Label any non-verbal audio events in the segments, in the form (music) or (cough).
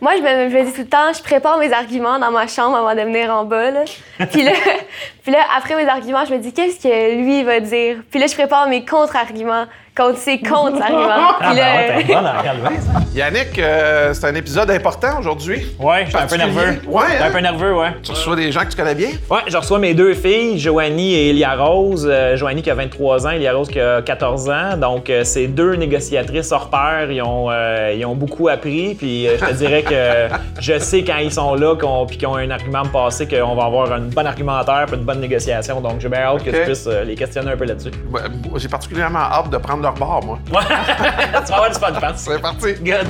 Moi, je me, dis tout le temps, je prépare mes arguments dans ma chambre avant de venir en bas. Là. Puis, là, (laughs) puis là, après mes arguments, je me dis, qu'est-ce que lui va dire? Puis là, je prépare mes contre-arguments contre ses contre-arguments. Ah, Puis ben là, ouais, t'es bonne en calvin, ça. Yannick, euh, c'est un épisode important aujourd'hui. Ouais, je suis un peu nerveux. Ouais, hein? un peu nerveux, ouais. Tu reçois des gens que tu connais bien? Ouais, je reçois mes deux filles, Joanie et Elia Rose. Euh, Joanie qui a 23 ans, Elia Rose qui a 14 ans. Donc, euh, c'est deux négociatrices hors pair. Ils ont, euh, ils ont beaucoup appris. Puis, euh, je te dirais que je sais quand ils sont là qu'on, puis qu'ils ont un argument à me passer qu'on va avoir un bon argumentaire puis une bonne négociation. Donc, j'ai bien hâte que tu puisses euh, les questionner un peu là-dessus. Ouais, J'ai particulièrement hâte de prendre leur bord, moi. (laughs) tu vas avoir du fun, je pense. C'est parti. Good.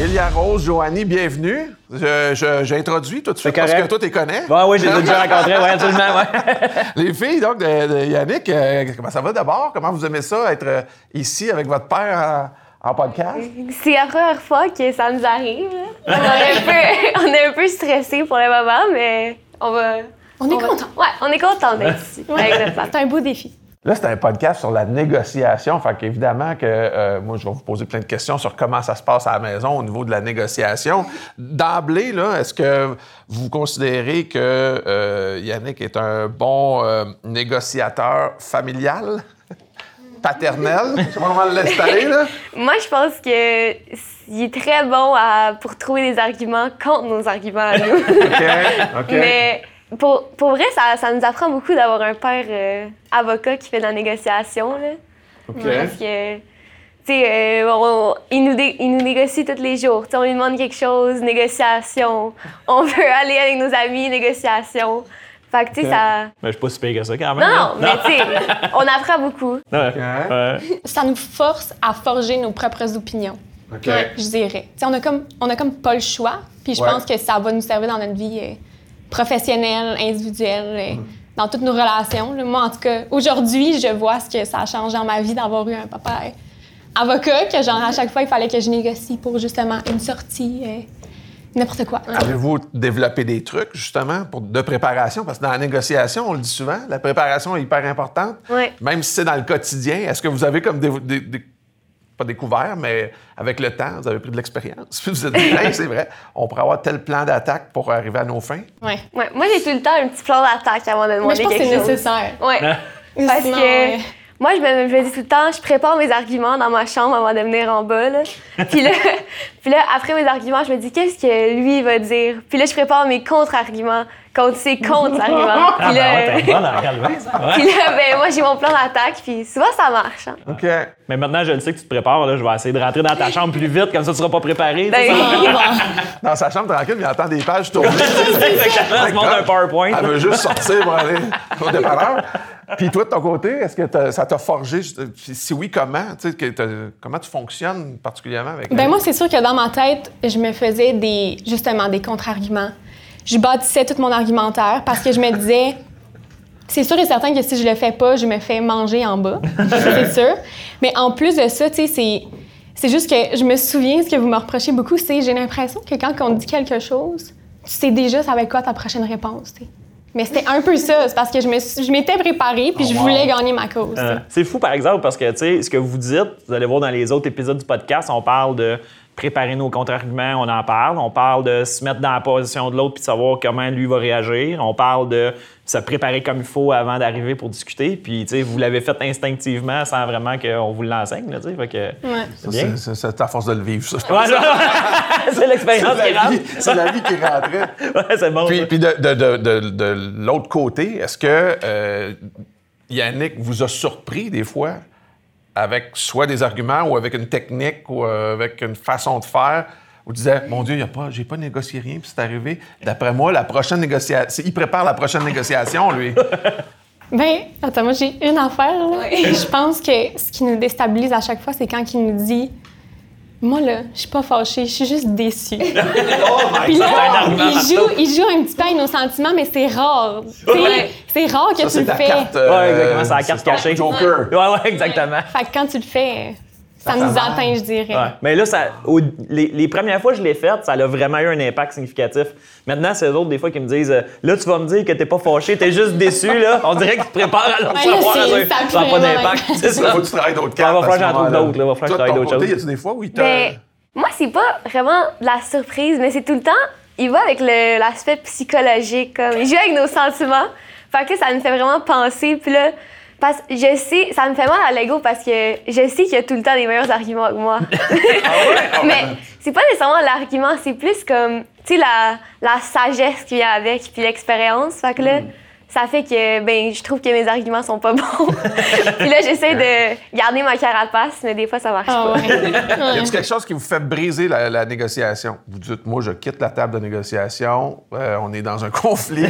Elia Rose, Joanie, bienvenue. Je- je- J'ai introduit tout de suite parce que toi, tu les connais. Ouais, oui, je les ai déjà rencontrés, ouais, absolument, ouais. (laughs) Les filles, donc, de, de Yannick, euh, comment ça va d'abord? Comment vous aimez ça, être euh, ici avec votre père en, podcast? c'est la première fois que ça nous arrive. On, est un peu, (laughs) on est un peu stressés pour le moment, mais on va. On est va- content. Ouais, on est content d'être ici. papa. C'est un beau défi. Là, c'est un podcast sur la négociation. Fait qu'évidemment que euh, moi, je vais vous poser plein de questions sur comment ça se passe à la maison au niveau de la négociation. D'emblée, là, est-ce que vous considérez que euh, Yannick est un bon euh, négociateur familial? Paternel? Je sais pas comment l'installer, là. (laughs) Moi, je pense que il est très bon à- pour trouver des arguments contre nos arguments à nous. (laughs) OK, OK. Mais pour, pour vrai, ça, ça nous apprend beaucoup d'avoir un père euh, avocat qui fait de la négociation. Là. OK. Parce que, tu sais, euh, il, nous dé- il nous négocie tous les jours. Tu sais, on lui demande quelque chose, négociation. On veut aller avec nos amis, négociation. Fait que, tu sais, ça. Mais je suis pas si pire que ça, quand même. Non, hein? non, mais tu sais, (laughs) on apprend beaucoup. Ouais. Ouais. Ça nous force à forger nos propres opinions, OK. je dirais. Tu sais, on a comme on a comme pas le choix, puis je Ouais. pense que ça va nous servir dans notre vie euh, professionnelle, individuelle, euh, Mm. dans toutes nos relations. là. Moi, en tout cas, aujourd'hui, je vois ce que ça a changé dans ma vie d'avoir eu un papa euh, avocat, que genre à chaque fois, il fallait que je négocie pour justement une sortie, euh, n'importe quoi. Avez-vous développé des trucs, justement, pour, de préparation? Parce que dans la négociation, on le dit souvent, la préparation est hyper importante. Ouais. Même si c'est dans le quotidien, est-ce que vous avez comme des, des- des- pas découvert, mais avec le temps, vous avez pris de l'expérience. (laughs) Puis vous êtes dit, Hey, (laughs) c'est vrai, on pourrait avoir tel plan d'attaque pour arriver à nos fins. Ouais. Ouais, moi, j'ai tout le temps un petit plan d'attaque avant de Mais demander je pense que c'est nécessaire. Ouais. Parce Sinon, que ouais. Moi, je me, je me dis tout le temps, je prépare mes arguments dans ma chambre avant de venir en bas. Là. (laughs) Puis, là, puis là, après mes arguments, je me dis, qu'est-ce que lui va dire? Puis là, je prépare mes contre-arguments contre ses contre-arguments. (laughs) Ah, Puis ben là, ouais, t'es bonne en calvin, ça. Ouais. puis là, ben, moi, j'ai mon plan d'attaque, puis souvent, ça marche. hein. OK. Mais maintenant, je le sais que tu te prépares. Là, je vais essayer de rentrer dans ta (laughs) chambre plus vite, comme ça, tu seras pas préparé. Ben. Dans sa chambre tranquille, il entend des pages tourner. Exactement, tu montes un PowerPoint. Elle veut juste sortir pour aller au dépanneur. Puis toi, de ton côté, est-ce que ça t'a forgé? Si oui, comment? Que comment tu fonctionnes particulièrement avec Ben moi, c'est sûr que dans ma tête, je me faisais des justement des contre-arguments. Je bâtissais tout mon argumentaire parce que je me disais, c'est sûr et certain que si je le fais pas, je me fais manger en bas, c'est (laughs) sûr. Mais en plus de ça, tu sais, c'est c'est juste que je me souviens ce que vous me reprochez beaucoup, c'est j'ai l'impression que quand on dit quelque chose, tu sais déjà ça va être quoi ta prochaine réponse. tu sais? Mais c'était un peu ça, c'est parce que je me suis- je m'étais préparée puis je voulais gagner ma cause. Euh, c'est fou, par exemple, parce que, tu sais, ce que vous dites, vous allez voir dans les autres épisodes du podcast, on parle de préparer nos contre-arguments, on en parle. On parle de se mettre dans la position de l'autre puis de savoir comment lui va réagir. On parle de se préparer comme il faut avant d'arriver pour discuter. Puis, tu sais, vous l'avez fait instinctivement sans vraiment qu'on vous l'enseigne, là, tu sais. Fait que Ouais. c'est bien. À force de le vivre, ça. Ouais, (laughs) c'est l'expérience qui la rentre. vie, c'est la vie qui rentrait. (laughs) Ouais, c'est bon. Puis, ça. puis de, de- de- de- de l'autre côté, est-ce que euh, Yannick vous a surpris des fois avec soit des arguments ou avec une technique ou euh, avec une façon de faire où disait Mon Dieu, y a pas, j'ai pas négocié rien, puis c'est arrivé. D'après moi, la prochaine négociation. Il prépare la prochaine négociation, lui. (laughs) Ben, attends, moi j'ai une affaire. Là. Je pense que ce qui nous déstabilise à chaque fois, c'est quand il nous dit Moi, là, je suis pas fâchée, je suis juste déçue. (laughs) Puis là, il joue, il joue un petit peu avec nos sentiments, mais c'est rare. Ouais. C'est rare que Ça, tu c'est le ta fais. carte. euh, Ouais, exactement, c'est la carte ton cachée. Joker. Ouais, ouais, exactement. Fait que quand tu le fais, Ça nous atteint, je dirais. Ouais. Mais là, ça, au- les, les premières fois que je l'ai faite, ça a vraiment eu un impact significatif. Maintenant, c'est eux autres, des fois, qui me disent euh, Là, tu vas me dire que t'es pas fâché, t'es juste déçu, là. On dirait qu'ils te préparent à leur Ouais, ça ça n'a pas d'impact. C'est ça. Faut que tu travailles d'autres cartes. va à falloir que j'en trouve d'autres, là. Va falloir que je d'autres choses. Y a-tu des fois où il t'a. Ben, moi, c'est pas vraiment de la surprise, mais c'est tout le temps. Il va avec l'aspect psychologique. Comme, il joue avec nos sentiments. Fait que ça me fait vraiment penser. Puis là, parce que je sais, ça me fait mal à l'ego parce que je sais qu'il y a tout le temps des meilleurs arguments que moi. (laughs) mais c'est pas nécessairement l'argument, c'est plus comme, tu sais, la, la sagesse qui vient avec, puis l'expérience. Fait que là, ça fait que, ben, je trouve que mes arguments sont pas bons. (laughs) puis là, j'essaie de garder ma carapace, mais des fois, ça marche Ah pas. ouais. (laughs) Y a-t-il quelque chose qui vous fait briser la, la négociation? Vous dites, moi, je quitte la table de négociation, euh, on est dans un conflit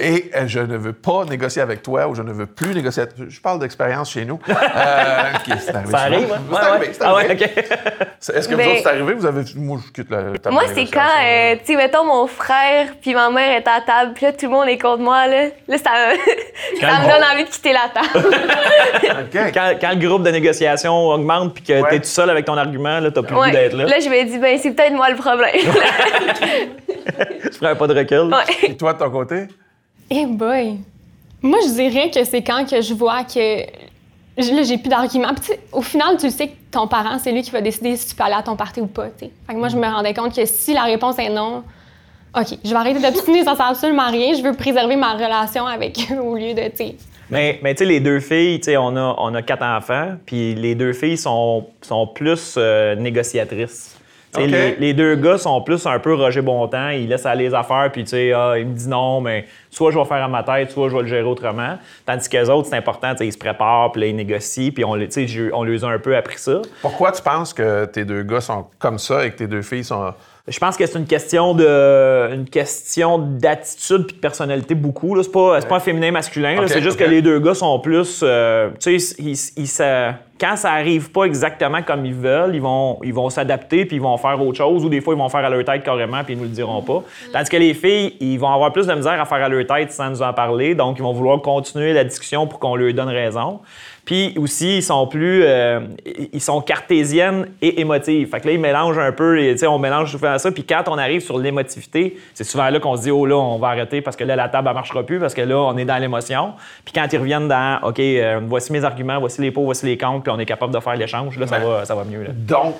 et euh, je ne veux pas négocier avec toi ou je ne veux plus négocier. avec- Je parle d'expérience chez nous. Euh, (laughs) c'est arrivé Ça arrive, hein? C'est arrivé, ouais. c'est Ah ouais, arrivé. OK. Est-ce que vous autres, c'est arrivé? Vous avez... Moi, je quitte la table Moi, c'est quand, euh, tu sais, mettons, mon frère puis ma mère est à table, puis là, tout le monde est contre moi, là. Là, ça, me- (laughs) ça me donne envie de quitter la table. (laughs) Quand, quand le groupe de négociation augmente puis que Ouais. t'es tout seul avec ton argument, là, t'as plus le Ouais. goût d'être là. Là, je me dis, ben, c'est peut-être moi le problème. Tu prends un pas de recul. Ouais. Et toi, de ton côté? Eh boy! Moi, je dirais que c'est quand que je vois que là, j'ai plus d'arguments. Au final, tu sais que ton parent, c'est lui qui va décider si tu peux aller à ton party ou pas. Fait que moi, je me rendais compte que si la réponse est non, OK, je vais arrêter d'obstiner, ça sert absolument à rien. Je veux préserver ma relation avec eux au lieu de. Mais, mais tu sais, les deux filles, tu sais, on a, on a quatre enfants, puis les deux filles sont, sont plus euh, négociatrices. Les, les deux gars sont plus un peu Roger Bontemps, ils laissent aller les affaires, puis tu sais, ah, il me dit non, mais soit je vais faire à ma tête, soit je vais le gérer autrement. Tandis que les autres, c'est important, ils se préparent, puis là, ils négocient, puis on, on les a un peu appris ça. Pourquoi tu penses que tes deux gars sont comme ça et que tes deux filles sont... Je pense que c'est une question de une question d'attitude puis de personnalité beaucoup. là. C'est pas c'est pas féminin masculin. c'est juste que les deux gars sont plus. euh, tu sais, ils, ils quand ça arrive pas exactement comme ils veulent, ils vont ils vont s'adapter puis ils vont faire autre chose ou des fois ils vont faire à leur tête carrément puis ils nous le diront pas. Tandis que les filles, ils vont avoir plus de misère à faire à leur tête sans nous en parler. Donc ils vont vouloir continuer la discussion pour qu'on leur donne raison. Puis aussi, ils sont plus. euh, ils sont cartésiennes et émotives. Fait que là, ils mélangent un peu. et, Tu sais, on mélange souvent ça. Puis quand on arrive sur l'émotivité, c'est souvent là qu'on se dit, oh là, on va arrêter parce que là, la table, elle marchera plus parce que là, on est dans l'émotion. Puis quand ils reviennent dans, OK, euh, voici mes arguments, voici les pots, voici les comptes, puis on est capable de faire l'échange, là, ça, Ben, va, ça va mieux. Là. Donc,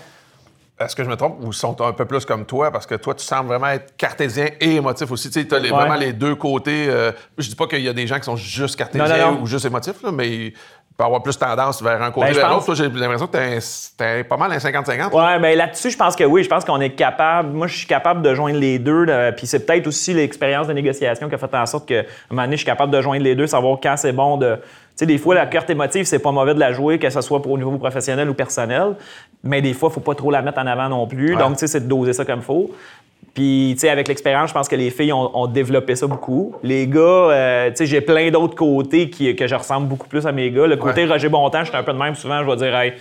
est-ce que je me trompe ou ils sont un peu plus comme toi? Parce que toi, tu sembles vraiment être cartésien et émotif aussi. Tu sais, as les- Ouais. vraiment les deux côtés. euh, je dis pas qu'il y a des gens qui sont juste cartésiens Non, non, non. ou juste émotifs, là, mais peut avoir plus tendance vers un côté Ben, vers pense- l'autre. Toi, j'ai l'impression que t'es pas mal un 50-50. Ouais, mais là-dessus, je pense que oui. Je pense qu'on est capable. Moi, je suis capable de joindre les deux. là, Puis c'est peut-être aussi l'expérience de négociation qui a fait en sorte que, à un moment donné, je suis capable de joindre les deux, savoir quand c'est bon de. Tu sais, des fois, la carte émotive, c'est pas mauvais de la jouer, que ce soit pour au niveau professionnel ou personnel. Mais des fois, il faut pas trop la mettre en avant non plus. Ouais. Donc, tu sais, c'est de doser ça comme il faut. Puis, tu sais, avec l'expérience, je pense que les filles ont, ont développé ça beaucoup. Les gars, euh, tu sais, j'ai plein d'autres côtés qui, que je ressemble beaucoup plus à mes gars. Le côté Ouais. Roger Bontemps, je suis un peu de même. Souvent, je vais dire, hey,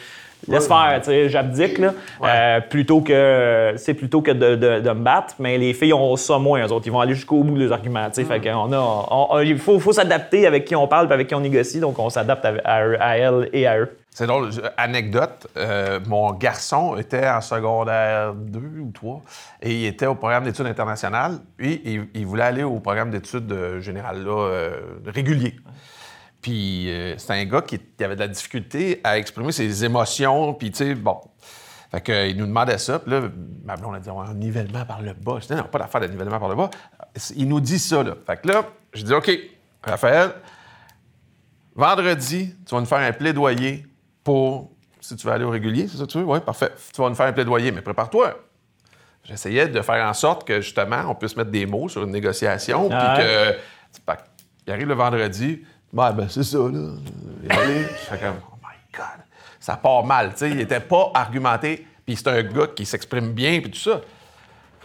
laisse faire, tu sais, j'abdique, là. Euh, plutôt que, c'est plutôt que de, de- de me battre. Mais les filles ont ça moins, eux autres. Ils vont aller jusqu'au bout des arguments, tu sais. Fait qu'on a, on- on- il faut, faut s'adapter avec qui on parle et avec qui on négocie. Donc, on s'adapte à, à eux- à elles et à eux. C'est drôle. Anecdote, euh, mon garçon était en secondaire 2 ou 3 et il était au programme d'études internationales. Puis il, il voulait aller au programme d'études euh, générales là, euh, régulier. Puis euh, c'est un gars qui, qui avait de la difficulté à exprimer ses émotions. Puis tu sais, bon. Fait que, il nous demandait ça. Puis là, ma blonde a dit un nivellement par le bas. Je dis non, pas d'affaire de nivellement par le bas. Il nous dit ça. Là. Fait que là, je dis OK, Raphaël, Vendredi, tu vas nous faire un plaidoyer pour. Si tu veux aller au régulier, c'est ça que tu veux? Oui, parfait. Tu vas nous faire un plaidoyer, mais prépare-toi. J'essayais de faire en sorte que, justement, on puisse mettre des mots sur une négociation, puis Ah que, Il arrive le vendredi, ben, ben c'est ça, là. Je fais comme, oh my God. Ça part mal, tu sais. Il était pas argumenté, puis c'est un gars qui s'exprime bien, puis tout ça.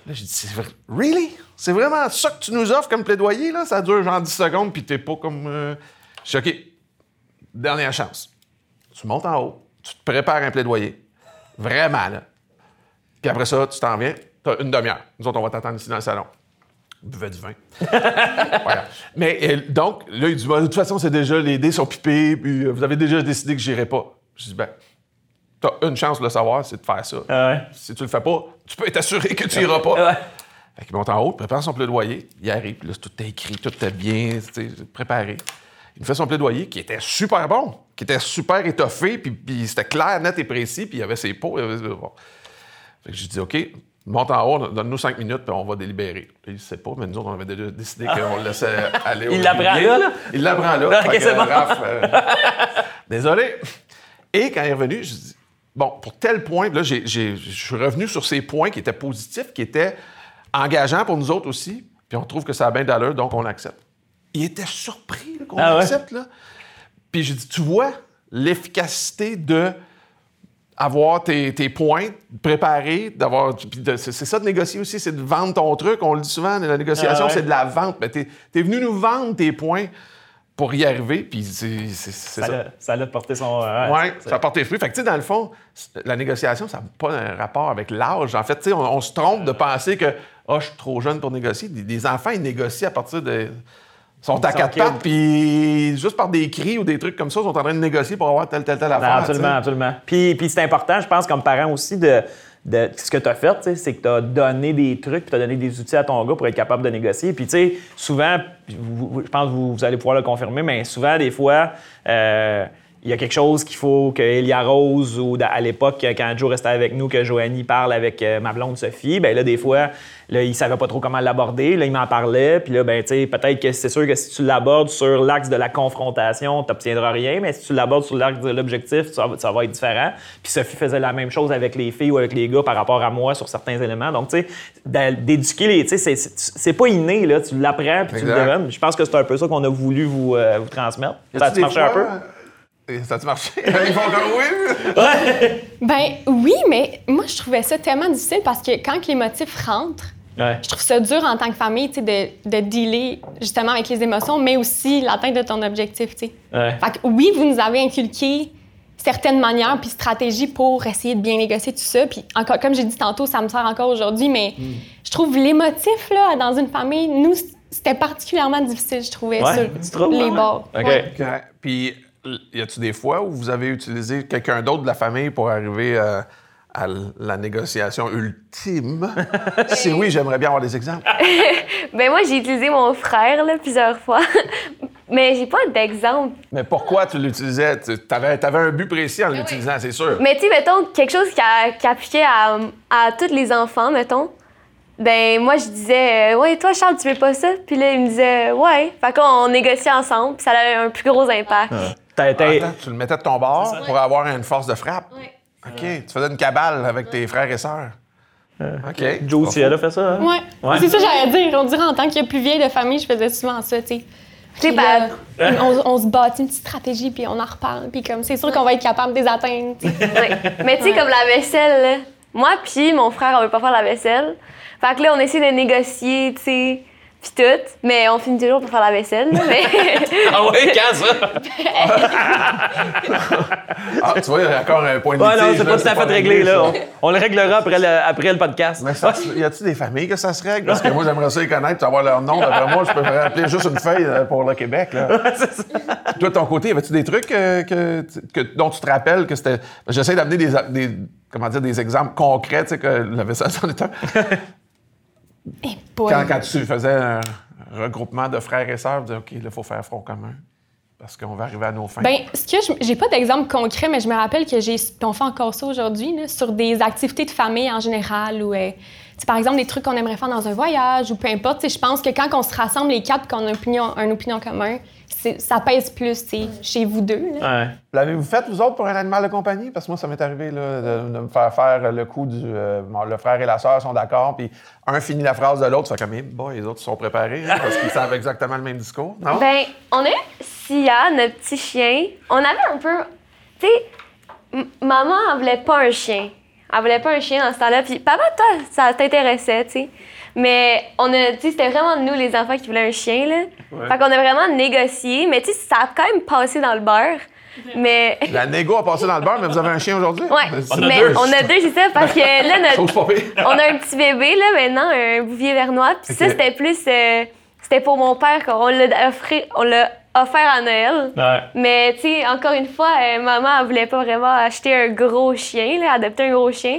Là, j'ai dit, c'est vrai. Really? C'est vraiment ça que tu nous offres comme plaidoyer, là? Ça dure genre 10 secondes, puis t'es pas comme. euh, Je dis, OK, dernière chance. Tu montes en haut, tu te prépares un plaidoyer. Vraiment, là. Puis après ça, tu t'en viens, t'as une demi-heure. Nous autres, on va t'attendre ici dans le salon. Buvez du vin. (laughs) Voilà. Mais euh, donc, là, il dit, de toute façon, c'est déjà, les dés sont pipés, puis euh, vous avez déjà décidé que j'irai pas. Je dis, ben, as une chance de le savoir, c'est de faire ça. Ah ouais. Si tu le fais pas, tu peux être assuré que tu iras pas. Ouais. Fait qu'il monte en haut, prépare son plaidoyer, il arrive, puis là, tout est écrit, tout est bien préparé. Il me fait son plaidoyer qui était super bon, qui était super étoffé, puis, puis c'était clair, net et précis, puis il y avait ses pots. il avait- bon. Fait que j'ai dit, OK, monte en haut, donne-nous cinq minutes, puis on va délibérer. Il sait pas, mais nous autres, on avait déjà décidé qu'on le laissait (laughs) aller au Il l'apprend là, là? Il l'apprend là. Ok, Fait que, c'est bon. Raph, euh, (laughs) désolé. Et quand il est revenu, je dis, bon, pour tel point, là, je suis revenu sur ces points qui étaient positifs, qui étaient engageants pour nous autres aussi, puis on trouve que ça a bien d'allure, donc on accepte. Il était surpris qu'on Ah ouais? accepte, là. Puis j'ai dit, tu vois l'efficacité de avoir tes, tes points préparés, d'avoir. C'est ça de négocier aussi, c'est de vendre ton truc. On le dit souvent, la négociation, Ah ouais. c'est de la vente. Mais t'es es venu nous vendre tes points pour y arriver, puis c'est Ça ça. Ça l'a porté son. ouais, c'est- ça a porté fruit. Fait que, tu sais, dans le fond, la négociation, ça n'a pas un rapport avec l'âge. En fait, tu sais, on, on se trompe de penser que, ah, je suis trop jeune pour négocier. Des enfants, ils négocient à partir de. Ils sont à quatre pattes, puis juste par des cris ou des trucs comme ça, ils sont en train de négocier pour avoir telle, telle, telle Non, affaire. absolument, absolument. Puis, puis c'est important, je pense, comme parent aussi, de, de ce que tu as fait, c'est que tu as donné des trucs, puis tu as donné des outils à ton gars pour être capable de négocier. Puis, tu sais, souvent, vous- je pense que vous, vous allez pouvoir le confirmer, mais souvent, des fois, euh, il y a quelque chose qu'il faut que Elia Rose ou à l'époque, quand Joe restait avec nous, que Joanie parle avec euh, ma blonde Sophie, ben là, des fois, là, il savait pas trop comment l'aborder. Là, il m'en parlait. Puis là, ben, tu sais, peut-être que c'est sûr que si tu l'abordes sur l'axe de la confrontation, tu n'obtiendras rien. Mais si tu l'abordes sur l'axe de l'objectif, ça, va- ça va être différent. Puis Sophie faisait la même chose avec les filles ou avec les gars par rapport à moi sur certains éléments. Donc, tu sais, d'éduquer les. Tu sais, c'est- pas inné, là. Tu l'apprends puis tu le donnes. Je pense que c'est un peu ça qu'on a voulu vous, euh, vous transmettre. Ça a-tu a marché un peu? euh, Ça a-tu marché? (laughs) Ils font comme oui. Ben oui, mais moi, je trouvais ça tellement difficile parce que quand les motifs rentrent, Ouais. je trouve ça dur en tant que famille, de, de dealer justement avec les émotions, mais aussi l'atteinte de ton objectif. Ouais. Fait que oui, vous nous avez inculqué certaines manières puis stratégies pour essayer de bien négocier tout ça. Puis encore, comme j'ai dit tantôt, ça me sert encore aujourd'hui, mais Hmm. je trouve l'émotif, là, dans une famille, nous, c'était particulièrement difficile, je trouvais, Ouais, tu sur trouves, les ouais? bords. OK. Puis, y a-tu des fois où vous avez utilisé quelqu'un d'autre de la famille pour arriver euh, à la négociation ultime? (laughs) si oui, j'aimerais bien avoir des exemples. (laughs) Ben moi, j'ai utilisé mon frère là, plusieurs fois. (laughs) Mais j'ai pas d'exemple. Mais pourquoi tu l'utilisais? Tu avais, un but précis en l'utilisant, c'est sûr. Mais tu sais, mettons, quelque chose qui, a- qui appliquait à, à tous les enfants, mettons. Ben moi, je disais, euh, ouais, toi, Charles, tu veux pas ça? Puis là, il me disait, ouais. Fait qu'on négociait ensemble, puis ça avait un plus gros impact. Attends, tu le mettais de ton bord pour avoir une force de frappe? Ouais. OK. Tu faisais une cabale avec tes frères et sœurs. OK. Joe aussi, elle a fait ça. hein? Ouais. Ouais. C'est ça que j'allais dire. On dirait en tant que plus vieille de famille, je faisais souvent ça, tu sais. Tu sais, Puis là, ben, on, on se bâtit une petite stratégie, puis on en reparle. Puis comme, c'est sûr qu'on va être capable de les atteindre. tu. Mais tu sais, comme la vaisselle, là, moi puis mon frère, on veut pas faire la vaisselle. Fait que là, on essaie de négocier, tu sais, puis tout. Mais on finit toujours pour faire la vaisselle. là, mais... (laughs) Ah ouais, quand ça? (laughs) Ah, tu vois, il y a encore un point de Ouais, non, litige, c'est là, pas tout à fait réglé, ça. là. On, on le réglera après le, après le podcast. Mais ça, y a-tu des familles que ça se règle? Parce que moi, j'aimerais ça les connaître, savoir leur nom. D'après moi, je peux appeler juste une feuille euh, pour le Québec. Là. (laughs) Toi, de ton côté, y avait-tu des trucs euh, que, que- dont tu te rappelles que c'était. J'essaie d'amener des, des- comment dire, des exemples concrets, tu sais, que la vaisselle, c'en est un. Quand, quand tu faisais un regroupement de frères et sœurs, tu disais, OK, là, il faut faire front commun. Parce qu'on va arriver à nos fins. Ben, ce que je- j'ai pas d'exemple concret, mais je me rappelle que j'ai, on fait encore ça aujourd'hui, sur des activités de famille en général, ou euh, par exemple des trucs qu'on aimerait faire dans un voyage, ou peu importe. Je pense que quand on se rassemble les quatre, qu'on a une opinion, une opinion commun, ça pèse plus, tu sais, chez vous deux. là. Ouais. L'avez-vous fait, vous autres, pour un animal de compagnie? Parce que moi, ça m'est arrivé là, de, de me faire faire le coup du. euh, le frère et la sœur sont d'accord, puis un finit la phrase de l'autre, ça fait comme, Eh boy, les autres sont préparés, hein, parce qu'ils savent exactement le même discours. Non? Ben, on a eu Sia, notre petit chien. On avait un peu. Tu sais, maman, elle voulait pas un chien. Elle voulait pas un chien dans ce temps-là. Puis, papa, toi, ça t'intéressait, tu sais. Mais on a, tu sais, c'était vraiment nous, les enfants, qui voulaient un chien, là. Fait qu'on a vraiment négocié. Mais, tu sais, ça a quand même passé dans le beurre. Mais. (laughs) La négo a passé dans le beurre, mais vous avez un chien aujourd'hui? Ouais, C'est- mais deux. on a deux, c'est ça, parce que là, notre, on a un petit bébé, là, maintenant, un bouvier vernois. Puis ça, c'était plus. euh, c'était pour mon père qu'on l'a offert, on l'a offert à Noël. Ouais. Mais, tu sais, encore une fois, euh, maman, elle voulait pas vraiment acheter un gros chien, là, adopter un gros chien.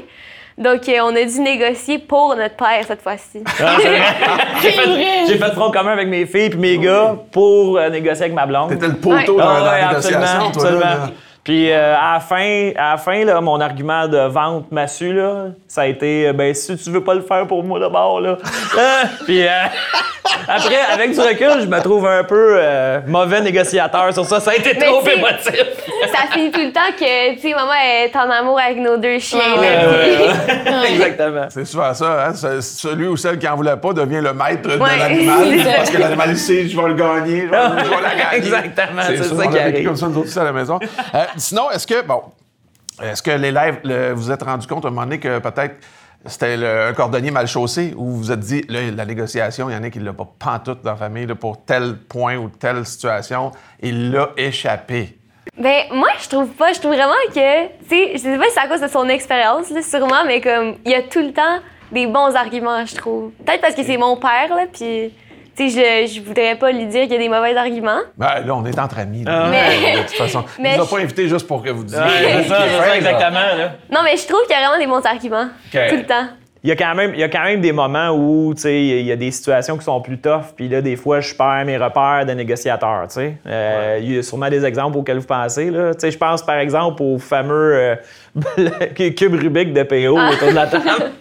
Donc, euh, on a dû négocier pour notre père cette fois-ci. Ah. (laughs) J'ai fait, fait front commun avec mes filles puis mes gars pour euh, négocier avec ma blonde. T'étais le poteau Ouais. dans, Ah ouais, la négociation, absolument, toi, là, absolument. là. Puis euh, à la fin, à la fin là, mon argument de vente massu, là, ça a été euh, ben si tu veux pas le faire pour moi d'abord là. (laughs) Euh, puis euh, (laughs) après, avec du recul, je me trouve un peu euh, mauvais négociateur sur ça. Ça a été Mais trop émotif. (laughs) ça finit tout le temps que, tu sais, maman est en amour avec nos deux chiens. Ouais, là, Ouais, puis- ouais, ouais. Exactement. C'est souvent ça, hein? Ce- Celui ou celle qui en voulait pas devient le maître de l'animal C'est ça. parce que l'animal sait je vais le gagner, je vais, je vais la gagner. Exactement, c'est ça on qui arrive. comme ça nous autres ici à la maison. Sinon, est-ce que bon, est-ce que l'élève, le- vous vous êtes rendu compte à un moment donné que peut-être c'était le- un cordonnier mal chaussé ou vous vous êtes dit là, la négociation, il y en a qui ne l'a pas pantoute dans la famille là, pour tel point ou telle situation, il l'a échappé? Ben, moi, je trouve pas. Je trouve vraiment que, tu sais, je sais pas si c'est à cause de son expérience, là, sûrement, mais comme, il y a tout le temps des bons arguments, je trouve. Peut-être parce que c'est mon père, là, puis, tu sais, je, je voudrais pas lui dire qu'il y a des mauvais arguments. Ben, là, on est entre amis. là. Ah ouais. De toute façon, (laughs) il Mais nous a je- pas invités juste pour que vous disiez. Ouais, c'est ça, c'est ça, exactement. Là. Non, mais je trouve qu'il y a vraiment des bons arguments. Tout le temps. Il y, a quand même, il y a quand même des moments où tu sais, il y a des situations qui sont plus tough, puis là, des fois, je perds mes repères de négociateur. tu sais. Euh, Il y a sûrement des exemples auxquels vous pensez. Là. Tu sais, Je pense par exemple au fameux euh, (laughs) cube Rubik de PO autour de la table. (laughs)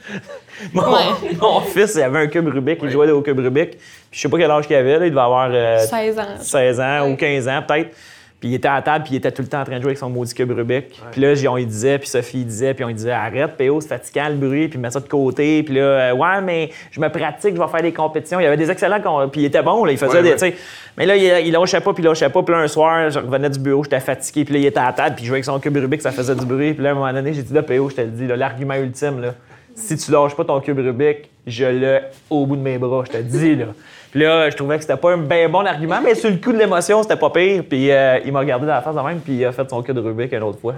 (laughs) Mon, Ouais. mon fils, il avait un cube Rubik, il jouait au cube Rubik. Puis je sais pas quel âge qu'il avait, là, il devait avoir euh, 16 ans. 16 ans ou Ouais. 15 ans peut-être. Puis il était à la table, puis il était tout le temps en train de jouer avec son maudit cube Rubik. Puis là, on lui disait, puis Sophie il disait, puis on lui disait arrête, PO, c'est fatigant le bruit, puis mets ça de côté. Puis là, euh, ouais, mais je me pratique, je vais faire des compétitions. Il y avait des excellents, puis il était bon, là, il faisait Ouais, des, ouais. Mais là, il, il lâchait pas, puis il lâchait pas. Puis là, un soir, je revenais du bureau, j'étais fatigué, puis là, il était à la table, puis il jouait avec son cube Rubik, ça faisait du bruit. Puis là, à un moment donné, j'ai dit, là, PO, je te le dis, là, l'argument ultime, là, si tu lâches pas ton cube Rubik, je l'ai au bout de mes bras, je te dis, là. Puis là, je trouvais que c'était pas un bien bon argument, mais sur le coup de l'émotion, c'était pas pire. Puis euh, il m'a regardé dans la face de même, puis il a fait son cube Rubik une autre fois.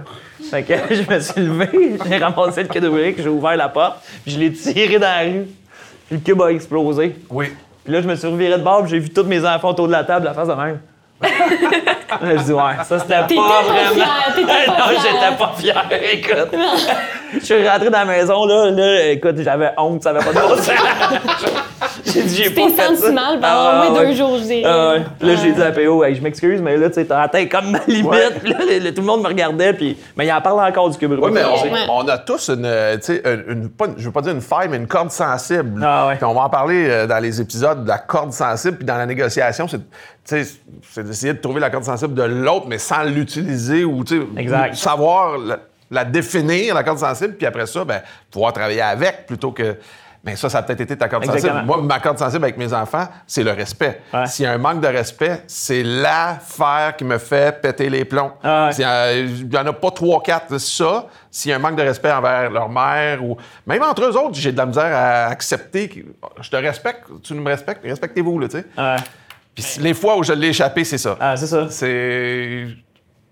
Fait que (laughs) je me suis levé, (laughs) j'ai ramassé le cube Rubik, j'ai ouvert la porte, puis je l'ai tiré dans la rue. Puis le cube a explosé. Oui. Puis là, je me suis reviré de bord, puis j'ai vu tous mes enfants autour de la table, la face de même. (laughs) là, je dis, ouais, ça, c'était pas vraiment. fière, t'étais pas non, fière. j'étais pas fier, écoute. je suis rentré dans la maison, là, là écoute, j'avais honte, ça avait pas de bon sens. (laughs) j'ai dit, j'ai pas fait ça. senti mal pendant Ah, au moins ouais. deux jours, je dirais. Ah ouais. Là, j'ai dit à PO, Hey, je m'excuse, mais là, tu sais, t'as atteint comme ma limite. Ouais. Puis là, le- le- tout le monde me regardait, puis. Mais il en parle encore du cube Oui, mais on, Ouais. on a tous une, euh, tu sais, une, une- pas je veux pas dire une faille, mais une corde sensible. Ah ouais. Puis on va en parler euh, dans les épisodes de la corde sensible, puis dans la négociation, c'est, tu sais, c'est d'essayer de trouver la corde sensible de l'autre, mais sans l'utiliser ou, tu sais, Exact. ou savoir la, définir, la corde sensible, puis après ça, ben, pouvoir travailler avec plutôt que... Mais ça, ça a peut-être été ta corde Exactement. sensible. Moi, ma corde sensible avec mes enfants, c'est le respect. Ouais. S'il y a un manque de respect, c'est l'affaire qui me fait péter les plombs. Ah ouais. Il n'y en a pas trois, quatre. Ça, s'il y a un manque de respect envers leur mère ou même entre eux autres, j'ai de la misère à accepter. que- Je te respecte, tu me respectes, respectez-vous, là, tu sais. Ouais. Puis les fois où je l'ai échappé, c'est ça. Ah, c'est ça. C'est.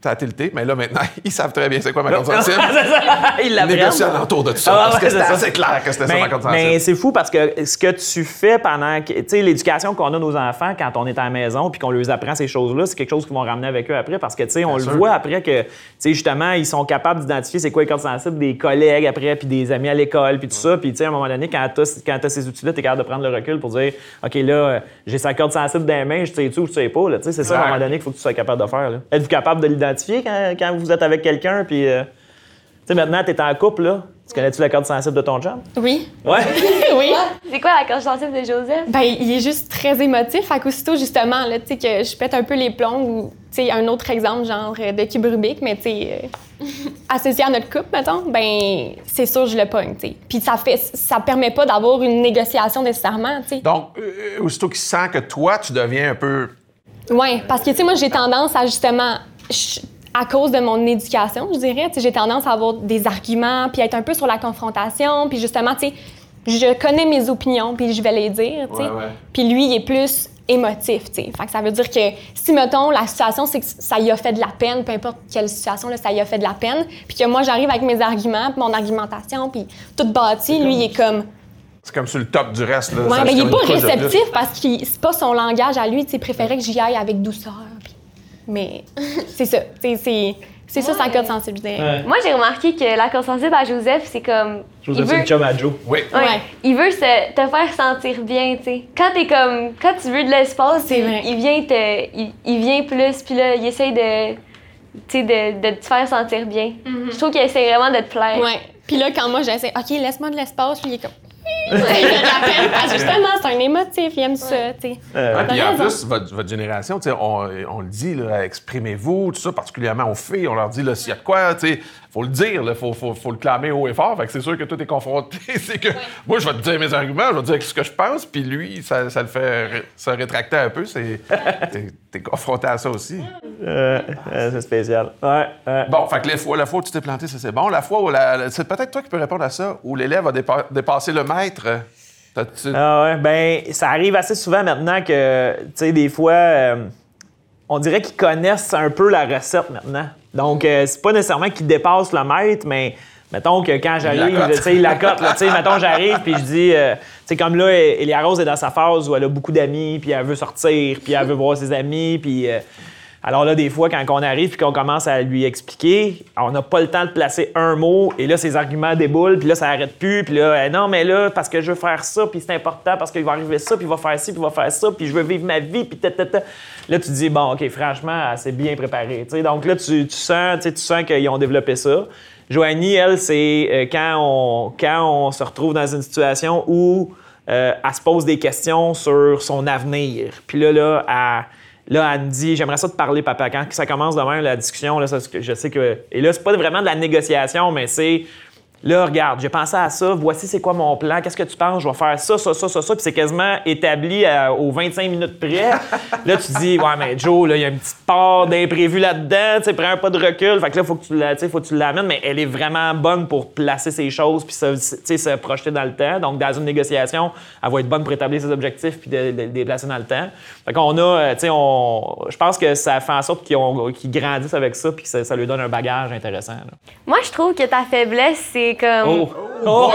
Ça a tilté, mais là, maintenant, (laughs) ils savent très bien c'est quoi ma corde sensible. (laughs) c'est ça. Ils l'apprennent. Négocier alentour de tout ça. Ah, parce que c'était assez clair que c'était ça ma corde sensible. mais c'est fou parce que ce que tu fais pendant que. Tu sais, l'éducation qu'on a nos enfants quand on est à la maison puis qu'on leur apprend ces choses-là, c'est quelque chose qu'ils vont ramener avec eux après parce que, tu sais, on le sûr. voit après que, tu sais, justement, ils sont capables d'identifier c'est quoi les cordes sensibles des collègues après puis des amis à l'école puis tout ça. Puis, tu sais, à un moment donné, quand tu as, ces outils-là, tu es capable de prendre le recul pour dire, OK, là, j'ai sa corde sensible dans les mains, je sais-tu ou je sais pas. Tu sais, C'est ça, à un moment donné, qu'il faut que tu sois capable de faire. là. Êtes-vous capable de l'identifier quand, quand vous êtes avec quelqu'un puis. euh, tu sais, maintenant, tu es en couple, là. Tu connais-tu la corde sensible de ton job? Oui. Ouais. (laughs) oui. C'est quoi la corde sensible de Joseph? Ben, il est juste très émotif. Fait qu'aussitôt, justement, là, tu sais, que je pète un peu les plombs ou, tu sais, un autre exemple, genre euh, de cube Rubik, mais, tu sais, euh, associé à notre couple, mettons, ben, c'est sûr, je le pogne, tu sais. Puis ça fait, ça permet pas d'avoir une négociation nécessairement, tu sais. Donc, euh, aussitôt qu'il sent que toi, tu deviens un peu. Oui, parce que, tu sais, moi, j'ai tendance à justement, je- à cause de mon éducation, je dirais, j'ai tendance à avoir des arguments, puis être un peu sur la confrontation, puis justement, tu sais, je connais mes opinions, puis je vais les dire, tu sais. Puis lui, il est plus émotif, tu sais. Fait que ça veut dire que si, mettons, la situation, c'est que ça y a fait de la peine, peu importe quelle situation, là, ça y a fait de la peine, puis que moi, j'arrive avec mes arguments, puis mon argumentation, puis tout bâti, lui, il est comme... C'est comme sur le top du reste. Là, Ouais, c'est il est comme pas réceptif parce que c'est pas son langage à lui, tu sais, préférait que j'y aille avec douceur, Mais c'est ça. C'est, c'est, c'est ça, c'est un cas de sensibilité. Ouais. Moi, j'ai remarqué que l'accord sensible à Joseph, c'est comme. Joseph, il c'est veut- le chum à Joe. Oui. Ouais. Ouais. Il veut se- te faire sentir bien, tu sais. Quand t'es comme. Quand tu veux de l'espace, il, vient te. Il, il vient plus, puis là, il essaye de. Tu sais, de, de te faire sentir bien. Je trouve qu'il essaie vraiment de te plaire. Ouais. Puis là, quand moi j'essaie, OK, laisse-moi de l'espace, puis il est comme. Il parce que justement, c'est un émotif, il aime ça, tu sais. Euh, Ouais, puis en plus, votre, votre génération, on, on le dit, là, exprimez-vous, tout ça, particulièrement aux filles. On leur dit, là, s'il y a de quoi, sais, faut le dire, il faut, faut, faut le clamer haut et fort. Fait que c'est sûr que toi, t'es confronté. (laughs) c'est que moi, je vais te dire mes arguments, je vais te dire ce que je pense, puis lui, ça, ça le fait ré- se rétracter un peu. C'est, (laughs) t'es, confronté à ça aussi. euh, euh, c'est spécial. Ouais, ouais. Bon, fait que les fois, la fois où tu t'es planté, ça c'est bon. La fois où la- la- c'est peut-être toi qui peux répondre à ça, où l'élève a dépa- dépassé le maître. T'as-tu- Ah ouais, ben ça arrive assez souvent maintenant que, tu sais, des fois, euh, on dirait qu'ils connaissent un peu la recette maintenant. Donc, euh, c'est pas nécessairement qu'ils dépassent le maître, mais mettons que quand j'arrive, tu sais, il la cote, tu sais, mettons, j'arrive, puis je dis, euh, tu sais, comme là, Elia Rose est dans sa phase où elle a beaucoup d'amis, puis elle veut sortir, puis elle veut voir ses amis, puis... alors là, des fois, quand on arrive puis qu'on commence à lui expliquer, on n'a pas le temps de placer un mot et là, ses arguments déboulent puis là, ça arrête plus. Puis là, euh, non, mais là, parce que je veux faire ça, puis c'est important, parce qu'il va arriver ça, puis il va faire ci, puis il va faire ça, puis je veux vivre ma vie, puis ta, ta, ta. Là, tu te dis, bon, OK, franchement, s'est bien préparée. tu sais. Donc là, tu, sens, tu sens qu'ils ont développé ça. Joanie, elle, c'est euh, quand, on, quand on se retrouve dans une situation où euh, elle se pose des questions sur son avenir. Puis là, là, elle, là, elle dit J'aimerais ça te parler, papa. Quand ça commence demain, la discussion, là, je sais que. Et là, c'est pas vraiment de la négociation, mais c'est. Là, regarde, j'ai pensé à ça, voici c'est quoi mon plan, qu'est-ce que tu penses, je vais faire ça, ça, ça, ça, ça, puis c'est quasiment établi à- aux 25 minutes près. (laughs) là, tu dis, ouais, mais Joe, là, il y a une petite part d'imprévu là-dedans, tu sais, prends un pas de recul, fait que là, faut que tu la- faut que tu l'amènes, mais elle est vraiment bonne pour placer ses choses, puis se, projeter dans le temps. Donc, dans une négociation, elle va être bonne pour établir ses objectifs, puis de, de- de les placer dans le temps. Fait qu'on a, euh, tu sais, on, je pense que ça fait en sorte qu'ils ont- qu'ils grandissent avec ça, puis que ça, ça lui donne un bagage intéressant. là. Moi, je trouve que ta faiblesse, c'est comme. Oh!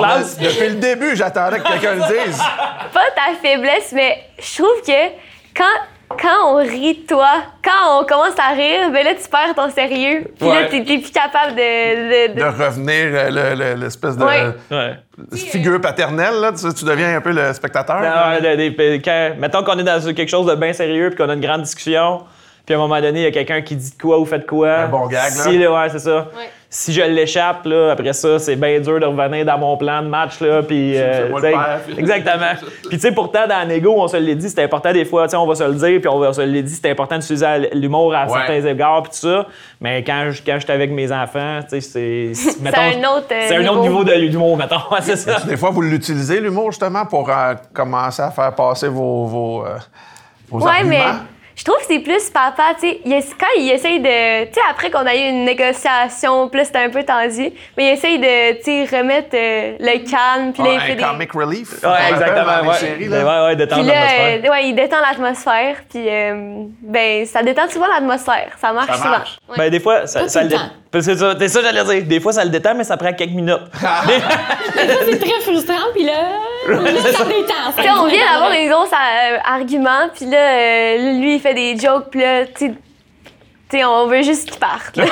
Lances? depuis le début, j'attendais que quelqu'un le dise. (laughs) Pas ta faiblesse, mais je trouve que quand, quand on rit de toi, quand on commence à rire, ben là, tu perds ton sérieux. Puis Ouais. là, t'es t'es plus capable de. de- de- De revenir, euh, le- le- l'espèce de Ouais. Ouais. figure paternelle, là, tu, tu deviens un peu le spectateur. Non, de- de- de- quand- mettons qu'on est dans quelque chose de bien sérieux puis qu'on a une grande discussion, puis à un moment donné, il y a quelqu'un qui dit de quoi ou fait de quoi. Un bon gag, là. Si, là, ouais, c'est ça. Ouais. Si je l'échappe, là, après ça, c'est bien dur de revenir dans mon plan de match, là, puis... (laughs) euh, Exactement. (laughs) Puis, tu sais, pourtant, dans la négo, on se l'est dit, c'est important des fois, tu sais, on va se le dire, puis on va se l'est dit, c'est important d'utiliser l'humour à Ouais. certains égards, puis tout ça. Mais quand je- quand j'étais avec mes enfants, tu sais, c'est... (laughs) C'est un autre, euh, C'est un autre niveau. niveau de l'humour, mettons. Ouais, c'est ça. Des fois, vous l'utilisez, l'humour, justement, pour euh, commencer à faire passer vos, vos, euh, vos Ouais, arguments? mais je trouve que c'est plus papa, tu sais. Quand il essaye de. Tu sais, après qu'on a eu une négociation, puis là, c'était un peu tendu, mais il essaye de, tu sais, remettre euh, le calme, puis là, il Ah, fait des. comic relief. Ouais, exactement. Ouais. séries, là. ouais, ouais, détendre l'atmosphère. euh, ouais, il détend l'atmosphère, puis euh, ben, ça détend souvent l'atmosphère. Ça marche Ça souvent. marche. Ouais. Ben, des fois, ça, le le dé- temps. Parce que C'est ça, c'est ça j'allais dire. Des fois, ça le détend, mais ça prend quelques minutes. (laughs) C'est très frustrant, puis là, sais, on vient d'avoir des grosses euh, arguments, puis là, euh, lui, il fait des jokes, puis là, tu on veut juste qu'il parte. là.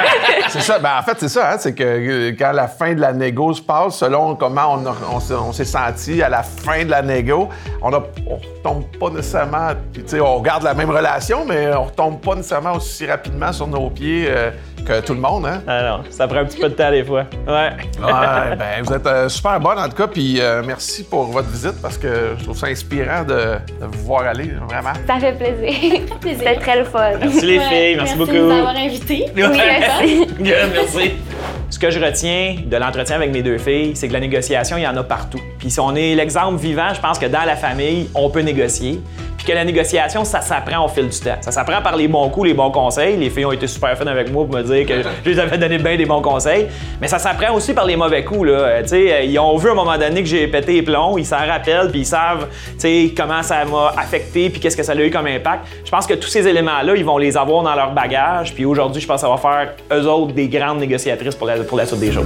(laughs) C'est ça. Ben, en fait, c'est ça. hein, c'est que euh, quand la fin de la négo se passe, selon comment on, s'est- on s'est senti à la fin de la négo, on ne retombe pas nécessairement. puis, tu sais, on garde la même relation, mais on retombe pas nécessairement aussi rapidement sur nos pieds euh, que tout le monde. Hein? Ah non, ça prend un petit peu de temps des fois. Ouais. Ouais, (laughs) ben, vous êtes euh, super bonne en tout cas, puis euh, merci pour votre visite parce que je trouve ça inspirant de, de vous voir aller, vraiment. Ça fait plaisir. (laughs) C'était très le fun. Merci les filles, merci, Merci beaucoup. de nous avoir invités. (laughs) Oui, (laughs) merci. Merci. Ce que je retiens de l'entretien avec mes deux filles, c'est que la négociation, il y en a partout. Puis si on est l'exemple vivant, je pense que dans la famille, on peut négocier. Puis que la négociation, ça s'apprend au fil du temps. Ça s'apprend par les bons coups, les bons conseils. Les filles ont été super fun avec moi pour me dire que je les avais donné bien des bons conseils. Mais ça s'apprend aussi par les mauvais coups. Là. Euh, euh, ils ont vu à un moment donné que j'ai pété les plombs, ils s'en rappellent, puis ils savent comment ça m'a affecté, puis qu'est-ce que ça a eu comme impact. Je pense que tous ces éléments-là, ils vont les avoir dans leur bagage. Puis aujourd'hui, je pense que ça va faire eux autres des grandes négociatrices pour la, pour la suite des jours.